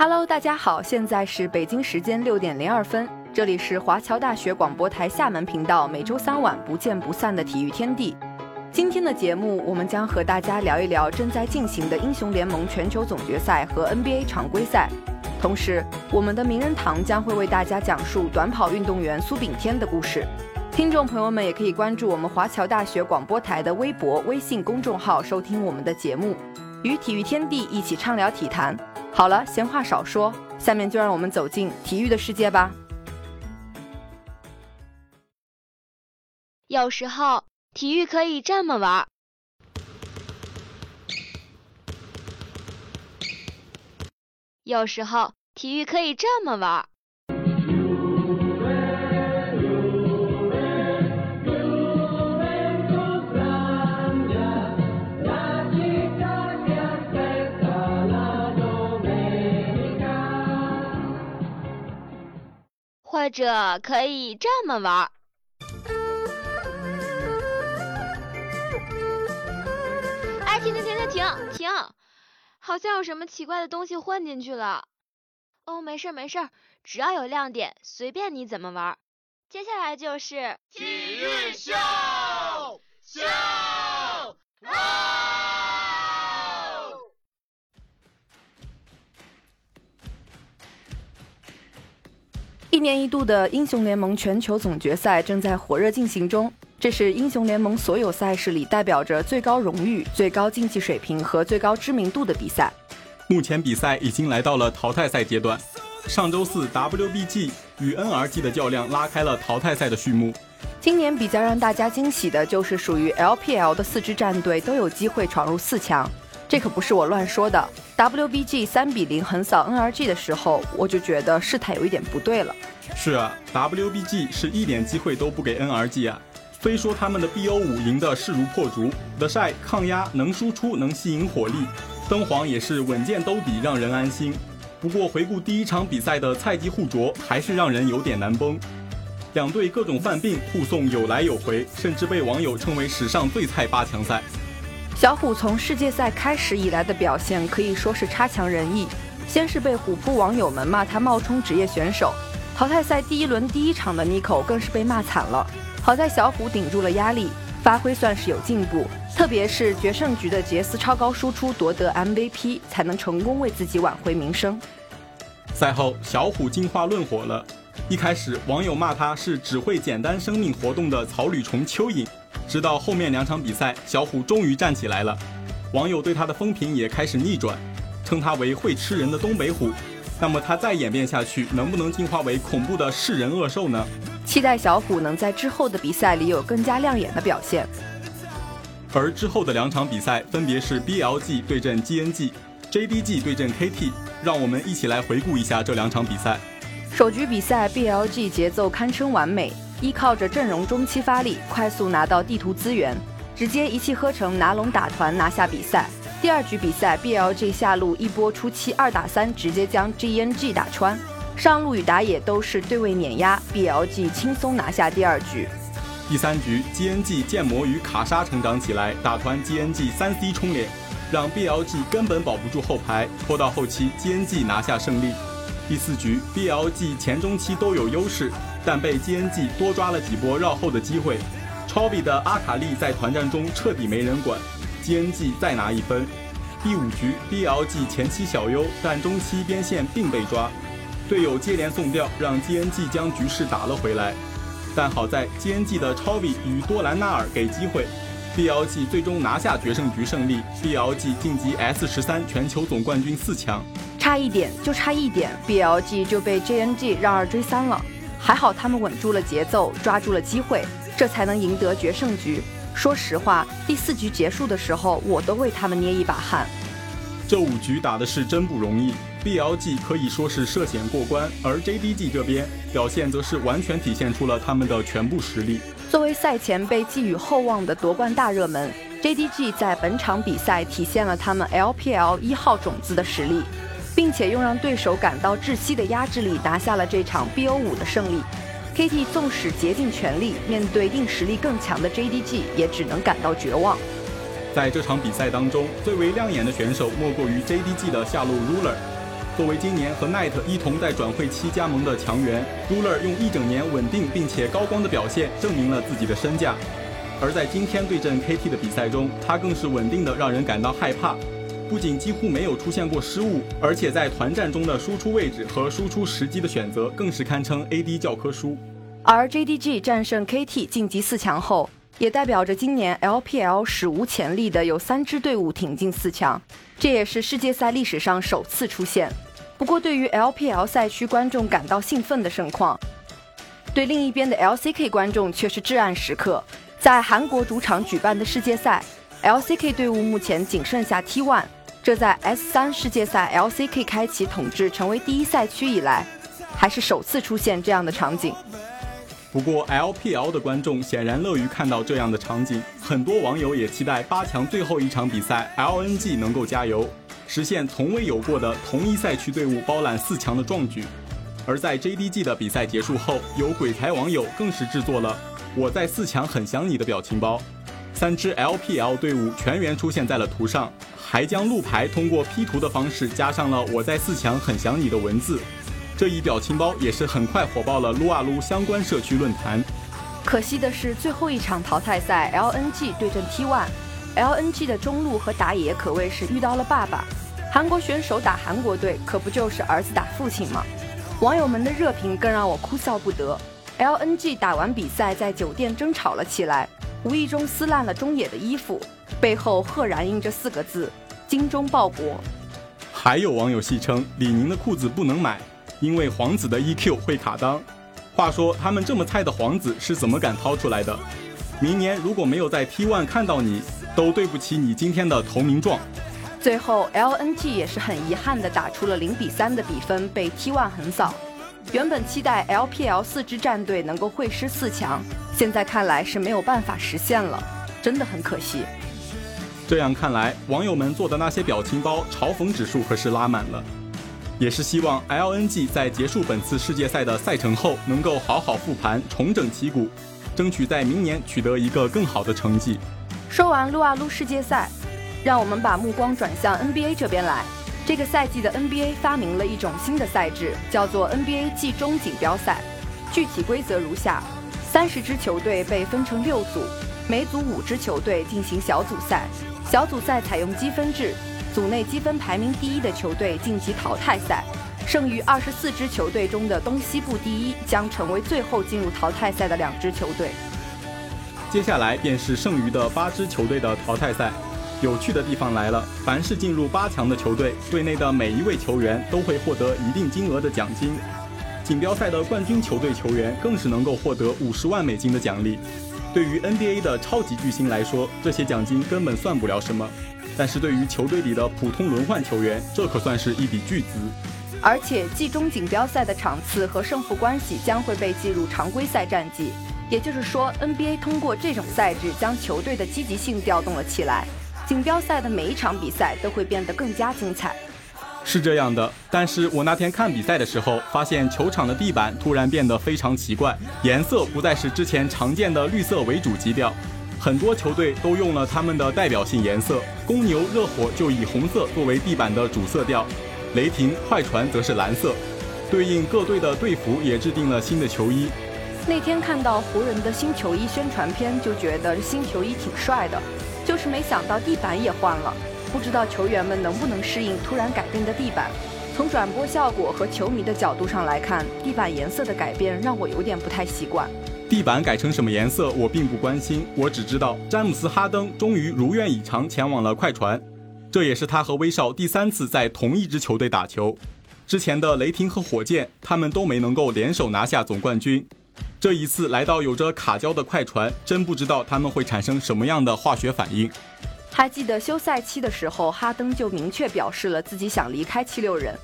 Hello，大家好，现在是北京时间六点零二分，这里是华侨大学广播台厦门频道，每周三晚不见不散的体育天地。今天的节目，我们将和大家聊一聊正在进行的英雄联盟全球总决赛和 NBA 常规赛。同时，我们的名人堂将会为大家讲述短跑运动员苏炳添的故事。听众朋友们也可以关注我们华侨大学广播台的微博、微信公众号，收听我们的节目，与体育天地一起畅聊体坛。好了，闲话少说，下面就让我们走进体育的世界吧。有时候，体育可以这么玩。有时候，体育可以这么玩。或者可以这么玩。哎，停停停停停停！好像有什么奇怪的东西混进去了。哦，没事没事，只要有亮点，随便你怎么玩。接下来就是体育秀秀。一年一度的英雄联盟全球总决赛正在火热进行中，这是英雄联盟所有赛事里代表着最高荣誉、最高竞技水平和最高知名度的比赛。目前比赛已经来到了淘汰赛阶段，上周四 WBG 与 NRG 的较量拉开了淘汰赛的序幕。今年比较让大家惊喜的就是属于 LPL 的四支战队都有机会闯入四强。这可不是我乱说的。WBG 三比零横扫 NRG 的时候，我就觉得事态有一点不对了。是啊，WBG 是一点机会都不给 NRG 啊。虽说他们的 BO 五赢得势如破竹，The Shy 抗压能输出能吸引火力，灯皇也是稳健兜底让人安心。不过回顾第一场比赛的菜鸡互啄，还是让人有点难崩。两队各种犯病，互送有来有回，甚至被网友称为史上最菜八强赛。小虎从世界赛开始以来的表现可以说是差强人意。先是被虎扑网友们骂他冒充职业选手，淘汰赛第一轮第一场的 Nico 更是被骂惨了。好在小虎顶住了压力，发挥算是有进步，特别是决胜局的杰斯超高输出夺得 MVP，才能成功为自己挽回名声。赛后，小虎进化论火了。一开始，网友骂他是只会简单生命活动的草履虫蚯蚓。直到后面两场比赛，小虎终于站起来了，网友对他的风评也开始逆转，称他为会吃人的东北虎。那么他再演变下去，能不能进化为恐怖的噬人恶兽呢？期待小虎能在之后的比赛里有更加亮眼的表现。而之后的两场比赛分别是 BLG 对阵 GNG，JDG 对阵 KT，让我们一起来回顾一下这两场比赛。首局比赛，BLG 节奏堪称完美。依靠着阵容中期发力，快速拿到地图资源，直接一气呵成拿龙打团拿下比赛。第二局比赛，BLG 下路一波初期二打三，直接将 GNG 打穿。上路与打野都是对位碾压，BLG 轻松拿下第二局。第三局，GNG 剑魔与卡莎成长起来，打团 GNG 三 C 冲脸，让 BLG 根本保不住后排，拖到后期 GNG 拿下胜利。第四局，BLG 前中期都有优势。但被 GNG 多抓了几波绕后的机会，超比的阿卡丽在团战中彻底没人管，GNG 再拿一分。第五局 BLG 前期小优，但中期边线并被抓，队友接连送掉，让 GNG 将局势打了回来。但好在 GNG 的超比与多兰纳尔给机会，BLG 最终拿下决胜局胜利，BLG 晋级 S 十三全球总冠军四强。差一点就差一点，BLG 就被 GNG 让二追三了。还好他们稳住了节奏，抓住了机会，这才能赢得决胜局。说实话，第四局结束的时候，我都为他们捏一把汗。这五局打的是真不容易，BLG 可以说是涉险过关，而 JDG 这边表现则是完全体现出了他们的全部实力。作为赛前被寄予厚望的夺冠大热门，JDG 在本场比赛体现了他们 LPL 一号种子的实力。并且用让对手感到窒息的压制力拿下了这场 BO5 的胜利。KT 纵使竭尽全力，面对硬实力更强的 JDG，也只能感到绝望。在这场比赛当中，最为亮眼的选手莫过于 JDG 的下路 Ruler。作为今年和奈特一同在转会期加盟的强援，Ruler 用一整年稳定并且高光的表现证明了自己的身价。而在今天对阵 KT 的比赛中，他更是稳定的让人感到害怕。不仅几乎没有出现过失误，而且在团战中的输出位置和输出时机的选择更是堪称 AD 教科书。而 JDG 战胜 KT 晋级四强后，也代表着今年 LPL 史无前例的有三支队伍挺进四强，这也是世界赛历史上首次出现。不过，对于 LPL 赛区观众感到兴奋的盛况，对另一边的 LCK 观众却是至暗时刻。在韩国主场举办的世界赛，LCK 队伍目前仅剩下 T1。这在 S 三世界赛 LCK 开启统治成为第一赛区以来，还是首次出现这样的场景。不过 LPL 的观众显然乐于看到这样的场景，很多网友也期待八强最后一场比赛 LNG 能够加油，实现从未有过的同一赛区队伍包揽四强的壮举。而在 JDG 的比赛结束后，有鬼才网友更是制作了“我在四强很想你”的表情包，三支 LPL 队伍全员出现在了图上。还将路牌通过 P 图的方式加上了“我在四强很想你”的文字，这一表情包也是很快火爆了撸啊撸相关社区论坛。可惜的是，最后一场淘汰赛 LNG 对阵 T1，LNG 的中路和打野可谓是遇到了爸爸。韩国选手打韩国队，可不就是儿子打父亲吗？网友们的热评更让我哭笑不得。LNG 打完比赛在酒店争吵了起来，无意中撕烂了中野的衣服。背后赫然印着四个字“精忠报国”。还有网友戏称李宁的裤子不能买，因为皇子的 EQ 会卡裆。话说他们这么菜的皇子是怎么敢掏出来的？明年如果没有在 T1 看到你，都对不起你今天的投名状。最后 LNG 也是很遗憾的打出了零比三的比分，被 T1 横扫。原本期待 LPL 四支战队能够会师四强，现在看来是没有办法实现了，真的很可惜。这样看来，网友们做的那些表情包嘲讽指数可是拉满了，也是希望 LNG 在结束本次世界赛的赛程后，能够好好复盘，重整旗鼓，争取在明年取得一个更好的成绩。说完撸啊撸世界赛，让我们把目光转向 NBA 这边来。这个赛季的 NBA 发明了一种新的赛制，叫做 NBA 季中锦标赛。具体规则如下：三十支球队被分成六组，每组五支球队进行小组赛。小组赛采用积分制，组内积分排名第一的球队晋级淘汰赛，剩余二十四支球队中的东西部第一将成为最后进入淘汰赛的两支球队。接下来便是剩余的八支球队的淘汰赛。有趣的地方来了，凡是进入八强的球队，队内的每一位球员都会获得一定金额的奖金。锦标赛的冠军球队球员更是能够获得五十万美金的奖励。对于 NBA 的超级巨星来说，这些奖金根本算不了什么；但是对于球队里的普通轮换球员，这可算是一笔巨资。而且季中锦标赛的场次和胜负关系将会被计入常规赛战绩，也就是说，NBA 通过这种赛制将球队的积极性调动了起来，锦标赛的每一场比赛都会变得更加精彩。是这样的，但是我那天看比赛的时候，发现球场的地板突然变得非常奇怪，颜色不再是之前常见的绿色为主基调，很多球队都用了他们的代表性颜色，公牛、热火就以红色作为地板的主色调，雷霆、快船则是蓝色，对应各队的队服也制定了新的球衣。那天看到湖人的新球衣宣传片，就觉得新球衣挺帅的，就是没想到地板也换了。不知道球员们能不能适应突然改变的地板。从转播效果和球迷的角度上来看，地板颜色的改变让我有点不太习惯。地板改成什么颜色，我并不关心。我只知道詹姆斯·哈登终于如愿以偿前往了快船，这也是他和威少第三次在同一支球队打球。之前的雷霆和火箭，他们都没能够联手拿下总冠军。这一次来到有着卡胶的快船，真不知道他们会产生什么样的化学反应。还记得休赛期的时候，哈登就明确表示了自己想离开七六人，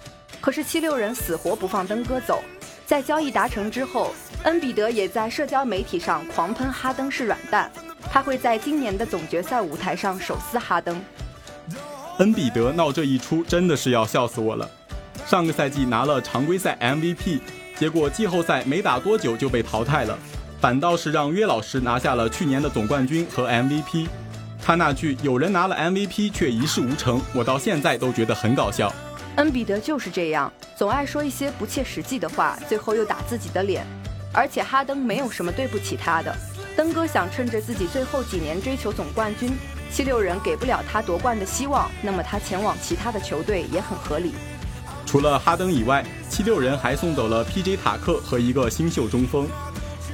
可是七六人死活不放登哥走。在交易达成之后，恩比德也在社交媒体上狂喷哈登是软蛋，他会在今年的总决赛舞台上手撕哈登。恩比德闹这一出真的是要笑死我了。上个赛季拿了常规赛 MVP，结果季后赛没打多久就被淘汰了，反倒是让约老师拿下了去年的总冠军和 MVP。他那句“有人拿了 MVP 却一事无成”，我到现在都觉得很搞笑。恩比德就是这样，总爱说一些不切实际的话，最后又打自己的脸。而且哈登没有什么对不起他的。登哥想趁着自己最后几年追求总冠军，七六人给不了他夺冠的希望，那么他前往其他的球队也很合理。除了哈登以外，七六人还送走了 P.J. 塔克和一个新秀中锋。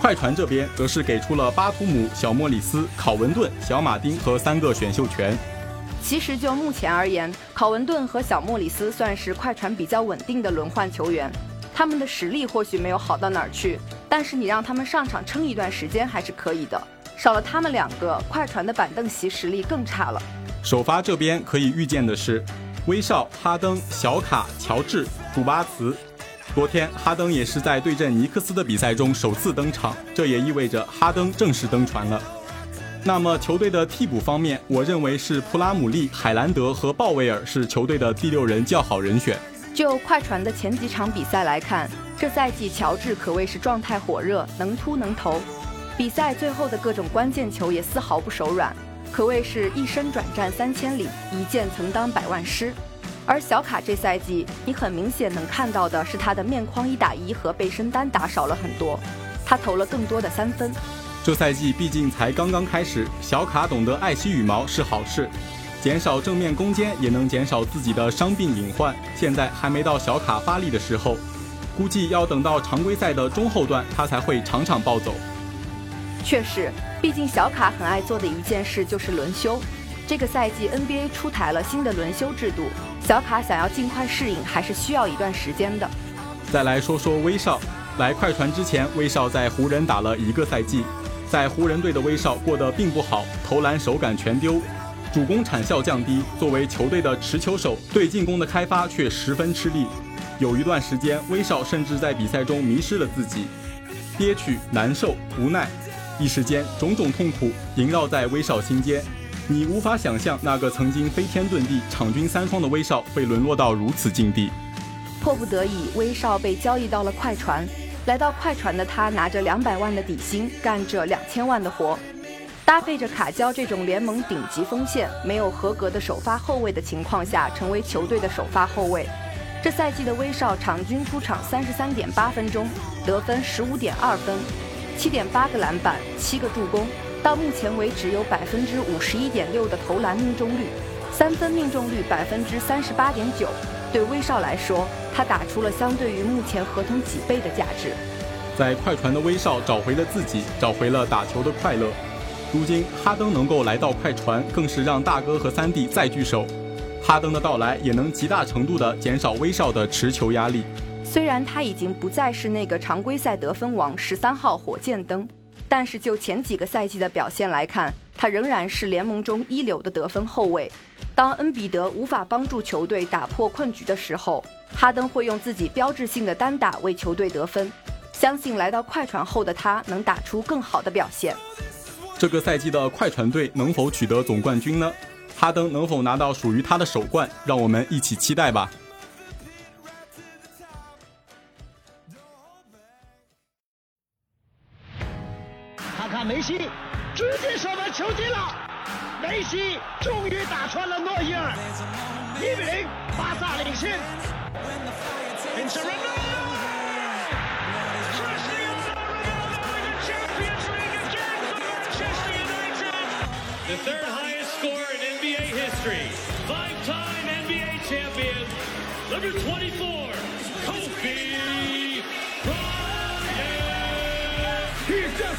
快船这边则是给出了巴图姆、小莫里斯、考文顿、小马丁和三个选秀权。其实就目前而言，考文顿和小莫里斯算是快船比较稳定的轮换球员。他们的实力或许没有好到哪儿去，但是你让他们上场撑一段时间还是可以的。少了他们两个，快船的板凳席实力更差了。首发这边可以预见的是，威少、哈登、小卡、乔治、杜巴茨。昨天哈登也是在对阵尼克斯的比赛中首次登场，这也意味着哈登正式登船了。那么球队的替补方面，我认为是普拉姆利、海兰德和鲍威尔是球队的第六人较好人选。就快船的前几场比赛来看，这赛季乔治可谓是状态火热，能突能投。比赛最后的各种关键球也丝毫不手软，可谓是一身转战三千里，一箭曾当百万师。而小卡这赛季，你很明显能看到的是他的面框一打一和背身单打少了很多，他投了更多的三分。这赛季毕竟才刚刚开始，小卡懂得爱惜羽毛是好事。减少正面攻坚，也能减少自己的伤病隐患。现在还没到小卡发力的时候，估计要等到常规赛的中后段，他才会场场暴走。确实，毕竟小卡很爱做的一件事就是轮休。这个赛季 NBA 出台了新的轮休制度，小卡想要尽快适应，还是需要一段时间的。再来说说威少，来快船之前，威少在湖人打了一个赛季，在湖人队的威少过得并不好，投篮手感全丢。主攻产效降低，作为球队的持球手，对进攻的开发却十分吃力。有一段时间，威少甚至在比赛中迷失了自己，憋屈、难受、无奈，一时间种种痛苦萦绕在威少心间。你无法想象那个曾经飞天遁地、场均三双的威少会沦落到如此境地。迫不得已，威少被交易到了快船。来到快船的他，拿着两百万的底薪，干着两千万的活。搭配着卡焦这种联盟顶级锋线，没有合格的首发后卫的情况下，成为球队的首发后卫。这赛季的威少场均出场三十三点八分钟，得分十五点二分，七点八个篮板，七个助攻。到目前为止有百分之五十一点六的投篮命中率，三分命中率百分之三十八点九。对威少来说，他打出了相对于目前合同几倍的价值。在快船的威少找回了自己，找回了打球的快乐。如今哈登能够来到快船，更是让大哥和三弟再聚首。哈登的到来也能极大程度地减少威少的持球压力。虽然他已经不再是那个常规赛得分王十三号火箭灯，但是就前几个赛季的表现来看，他仍然是联盟中一流的得分后卫。当恩比德无法帮助球队打破困局的时候，哈登会用自己标志性的单打为球队得分。相信来到快船后的他能打出更好的表现。这个赛季的快船队能否取得总冠军呢？哈登能否拿到属于他的首冠？让我们一起期待吧。看看梅西，直接射门球进了！梅西终于打穿了诺伊尔，一比零，巴萨领先。The third highest score in NBA history. Five-time NBA champion, number 24, Kobe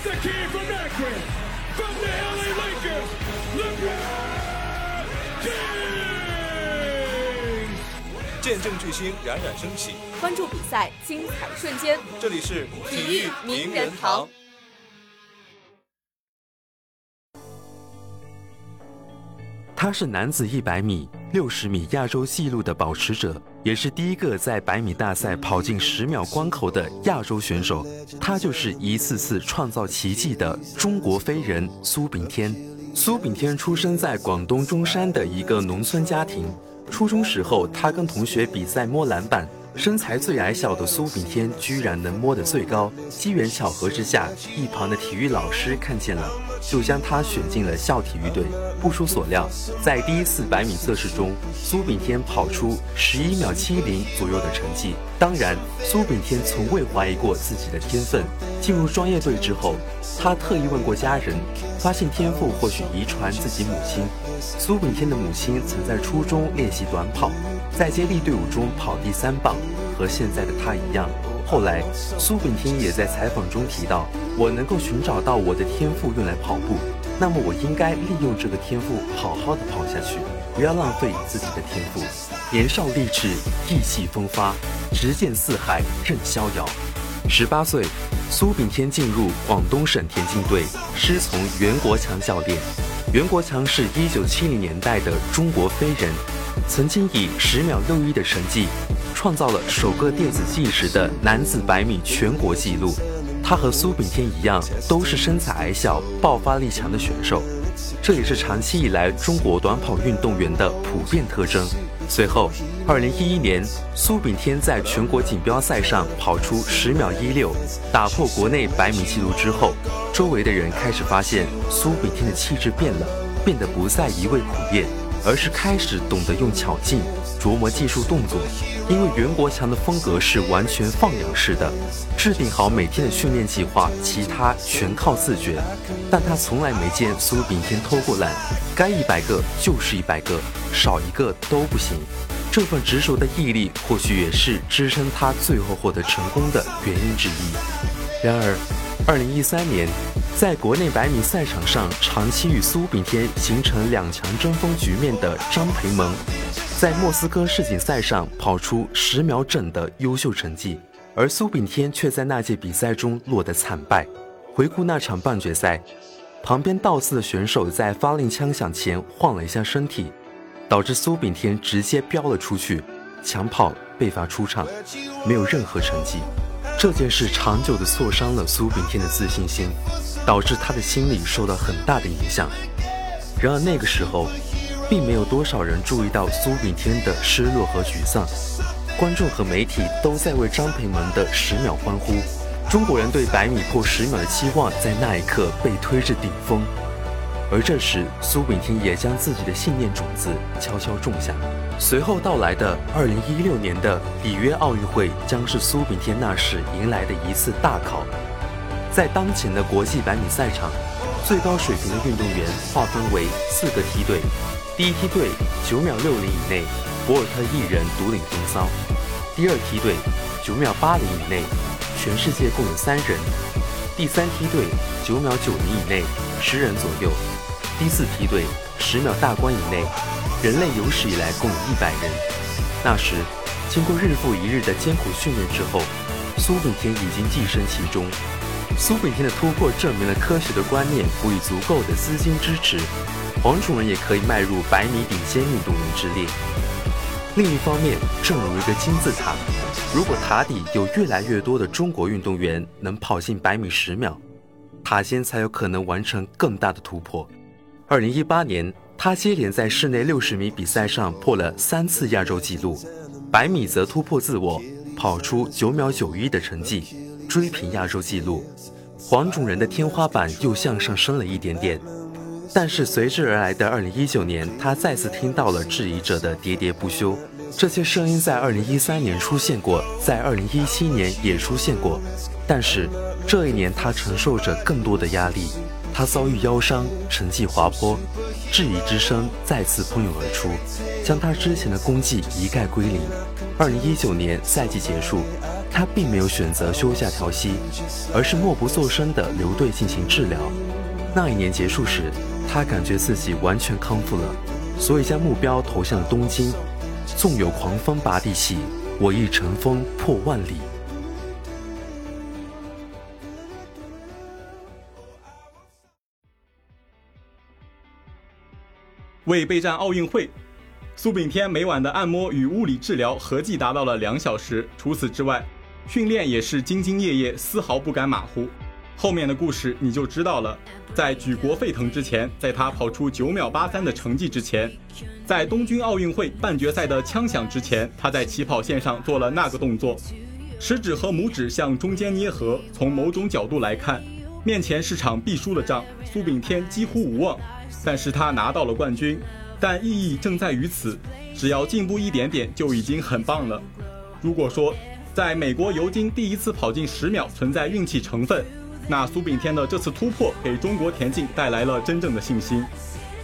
He's just a kid from Akron, from the LA Lakers, LeBron James. 见证巨星冉冉升起，关注比赛精彩瞬间。这里是体育名人堂。他是男子一百米、六十米亚洲纪录的保持者，也是第一个在百米大赛跑进十秒关口的亚洲选手。他就是一次次创造奇迹的中国飞人苏炳添。苏炳添出生在广东中山的一个农村家庭。初中时候，他跟同学比赛摸篮板，身材最矮小的苏炳添居然能摸得最高。机缘巧合之下，一旁的体育老师看见了，就将他选进了校体育队。不出所料，在第一次百米测试中，苏炳添跑出十一秒七零左右的成绩。当然，苏炳添从未怀疑过自己的天分。进入专业队之后，他特意问过家人，发现天赋或许遗传自己母亲。苏炳添的母亲曾在初中练习短跑，在接力队伍中跑第三棒，和现在的他一样。后来，苏炳添也在采访中提到：“我能够寻找到我的天赋用来跑步，那么我应该利用这个天赋好好的跑下去，不要浪费自己的天赋。”年少立志，意气风发，直剑四海任逍遥。十八岁，苏炳添进入广东省田径队，师从袁国强教练。袁国强是一九七零年代的中国飞人，曾经以十秒六一的成绩。创造了首个电子计时的男子百米全国纪录。他和苏炳添一样，都是身材矮小、爆发力强的选手，这也是长期以来中国短跑运动员的普遍特征。随后，二零一一年，苏炳添在全国锦标赛上跑出十秒一六，打破国内百米纪录之后，周围的人开始发现苏炳添的气质变了，变得不再一味苦练，而是开始懂得用巧劲琢磨技术动作。因为袁国强的风格是完全放养式的，制定好每天的训练计划，其他全靠自觉。但他从来没见苏炳添偷过懒，该一百个就是一百个，少一个都不行。这份执着的毅力，或许也是支撑他最后获得成功的原因之一。然而，二零一三年，在国内百米赛场上长期与苏炳添形成两强争锋局面的张培萌。在莫斯科世锦赛上跑出十秒整的优秀成绩，而苏炳添却在那届比赛中落得惨败。回顾那场半决赛，旁边倒刺的选手在发令枪响前晃了一下身体，导致苏炳添直接飙了出去，抢跑被罚出场，没有任何成绩。这件事长久地挫伤了苏炳添的自信心，导致他的心理受到很大的影响。然而那个时候。并没有多少人注意到苏炳添的失落和沮丧，观众和媒体都在为张培萌的十秒欢呼。中国人对百米破十秒的期望在那一刻被推至顶峰，而这时苏炳添也将自己的信念种子悄悄种下。随后到来的2016年的里约奥运会将是苏炳添那时迎来的一次大考。在当前的国际百米赛场，最高水平的运动员划分为四个梯队。第一梯队九秒六零以内，博尔特一人独领风骚。第二梯队九秒八零以内，全世界共有三人。第三梯队九秒九零以内，十人左右。第四梯队十秒大关以内，人类有史以来共有一百人。那时，经过日复一日的艰苦训练之后，苏炳添已经跻身其中。苏炳添的突破证明了科学的观念赋予足够的资金支持。黄种人也可以迈入百米顶尖运动员之列。另一方面，正如一个金字塔，如果塔底有越来越多的中国运动员能跑进百米十秒，塔尖才有可能完成更大的突破。二零一八年，他接连在室内六十米比赛上破了三次亚洲纪录，百米则突破自我，跑出九秒九一的成绩，追平亚洲纪录。黄种人的天花板又向上升了一点点。但是随之而来的二零一九年，他再次听到了质疑者的喋喋不休。这些声音在二零一三年出现过，在二零一七年也出现过。但是这一年，他承受着更多的压力。他遭遇腰伤，成绩滑坡，质疑之声再次喷涌而出，将他之前的功绩一概归零。二零一九年赛季结束，他并没有选择休假调息，而是默不作声地留队进行治疗。那一年结束时。他感觉自己完全康复了，所以将目标投向了东京。纵有狂风拔地起，我亦乘风破万里。为备战奥运会，苏炳添每晚的按摩与物理治疗合计达到了两小时。除此之外，训练也是兢兢业业，丝毫不敢马虎。后面的故事你就知道了。在举国沸腾之前，在他跑出九秒八三的成绩之前，在东京奥运会半决赛的枪响之前，他在起跑线上做了那个动作，食指和拇指向中间捏合。从某种角度来看，面前是场必输的仗，苏炳添几乎无望。但是他拿到了冠军，但意义正在于此，只要进步一点点就已经很棒了。如果说在美国尤金第一次跑进十秒存在运气成分，那苏炳添的这次突破给中国田径带来了真正的信心。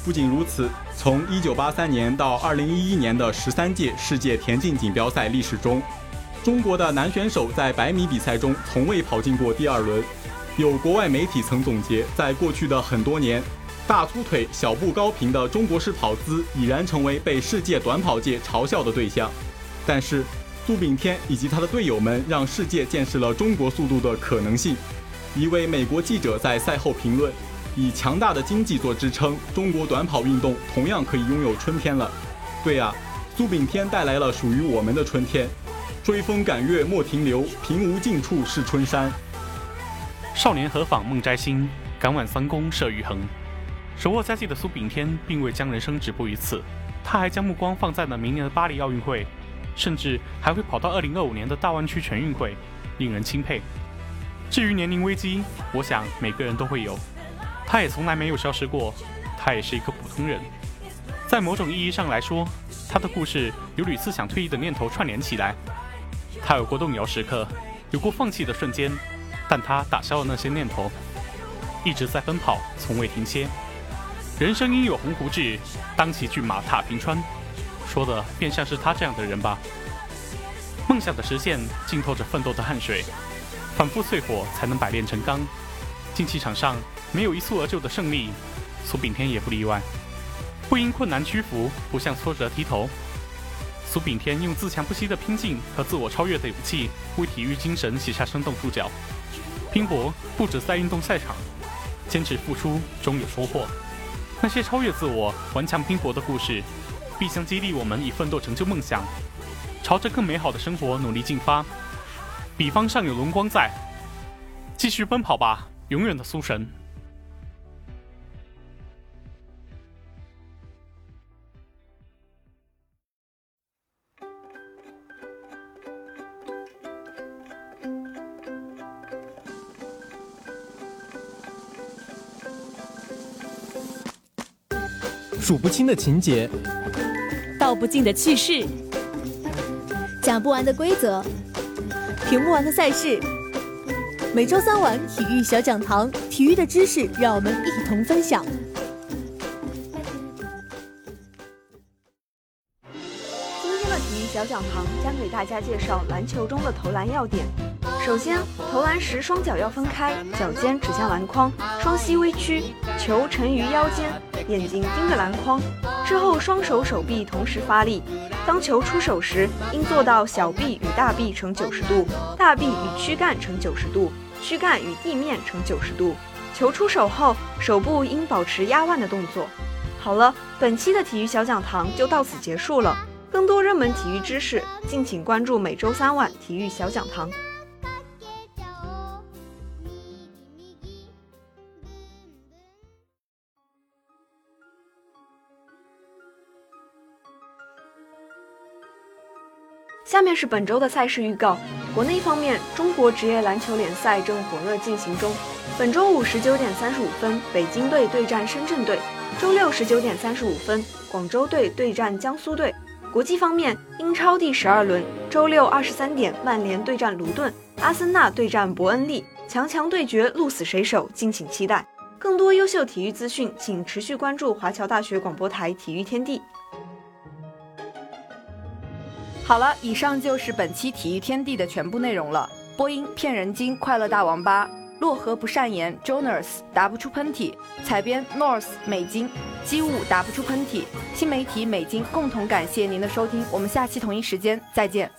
不仅如此，从1983年到2011年的十三届世界田径锦标赛历史中，中国的男选手在百米比赛中从未跑进过第二轮。有国外媒体曾总结，在过去的很多年，大粗腿、小步高频的中国式跑姿已然成为被世界短跑界嘲笑的对象。但是，苏炳添以及他的队友们让世界见识了中国速度的可能性。一位美国记者在赛后评论：“以强大的经济做支撑，中国短跑运动同样可以拥有春天了。”对啊，苏炳添带来了属于我们的春天。追风赶月莫停留，平无尽处是春山。少年何妨梦摘星，敢挽三公射玉衡。手握佳绩的苏炳添并未将人生止步于此，他还将目光放在了明年的巴黎奥运会，甚至还会跑到二零二五年的大湾区全运会，令人钦佩。至于年龄危机，我想每个人都会有，他也从来没有消失过，他也是一个普通人。在某种意义上来说，他的故事有屡次想退役的念头串联起来。他有过动摇时刻，有过放弃的瞬间，但他打消了那些念头，一直在奔跑，从未停歇。人生应有鸿鹄志，当骑骏马踏平川，说的便像是他这样的人吧。梦想的实现浸透着奋斗的汗水。反复淬火才能百炼成钢。竞技场上没有一蹴而就的胜利，苏炳添也不例外。不因困难屈服，不向挫折低头。苏炳添用自强不息的拼劲和自我超越的勇气，为体育精神写下生动注脚。拼搏不止在运动赛场，坚持付出终有收获。那些超越自我、顽强拼搏的故事，必将激励我们以奋斗成就梦想，朝着更美好的生活努力进发。彼方尚有荣光在，继续奔跑吧，永远的苏神。数不清的情节，道不尽的趣事，讲不完的规则。评不完的赛事，每周三晚体育小讲堂，体育的知识让我们一同分享。今天的体育小讲堂将给大家介绍篮球中的投篮要点。首先，投篮时双脚要分开，脚尖指向篮筐，双膝微屈，球沉于腰间，眼睛盯着篮筐。之后，双手手臂同时发力。当球出手时，应做到小臂与大臂成九十度，大臂与躯干成九十度，躯干与地面成九十度。球出手后，手部应保持压腕的动作。好了，本期的体育小讲堂就到此结束了。更多热门体育知识，敬请关注每周三晚体育小讲堂。下面是本周的赛事预告。国内方面，中国职业篮球联赛正火热进行中。本周五十九点三十五分，北京队对战深圳队；周六十九点三十五分，广州队对战江苏队。国际方面，英超第十二轮，周六二十三点，曼联对战卢顿，阿森纳对战伯恩利，强强对决，鹿死谁手，敬请期待。更多优秀体育资讯，请持续关注华侨大学广播台体育天地。好了，以上就是本期体育天地的全部内容了。播音：骗人精、快乐大王八、洛河不善言、Jonas 打不出喷嚏、采编 North 美金、机务打不出喷嚏、新媒体美金共同感谢您的收听，我们下期同一时间再见。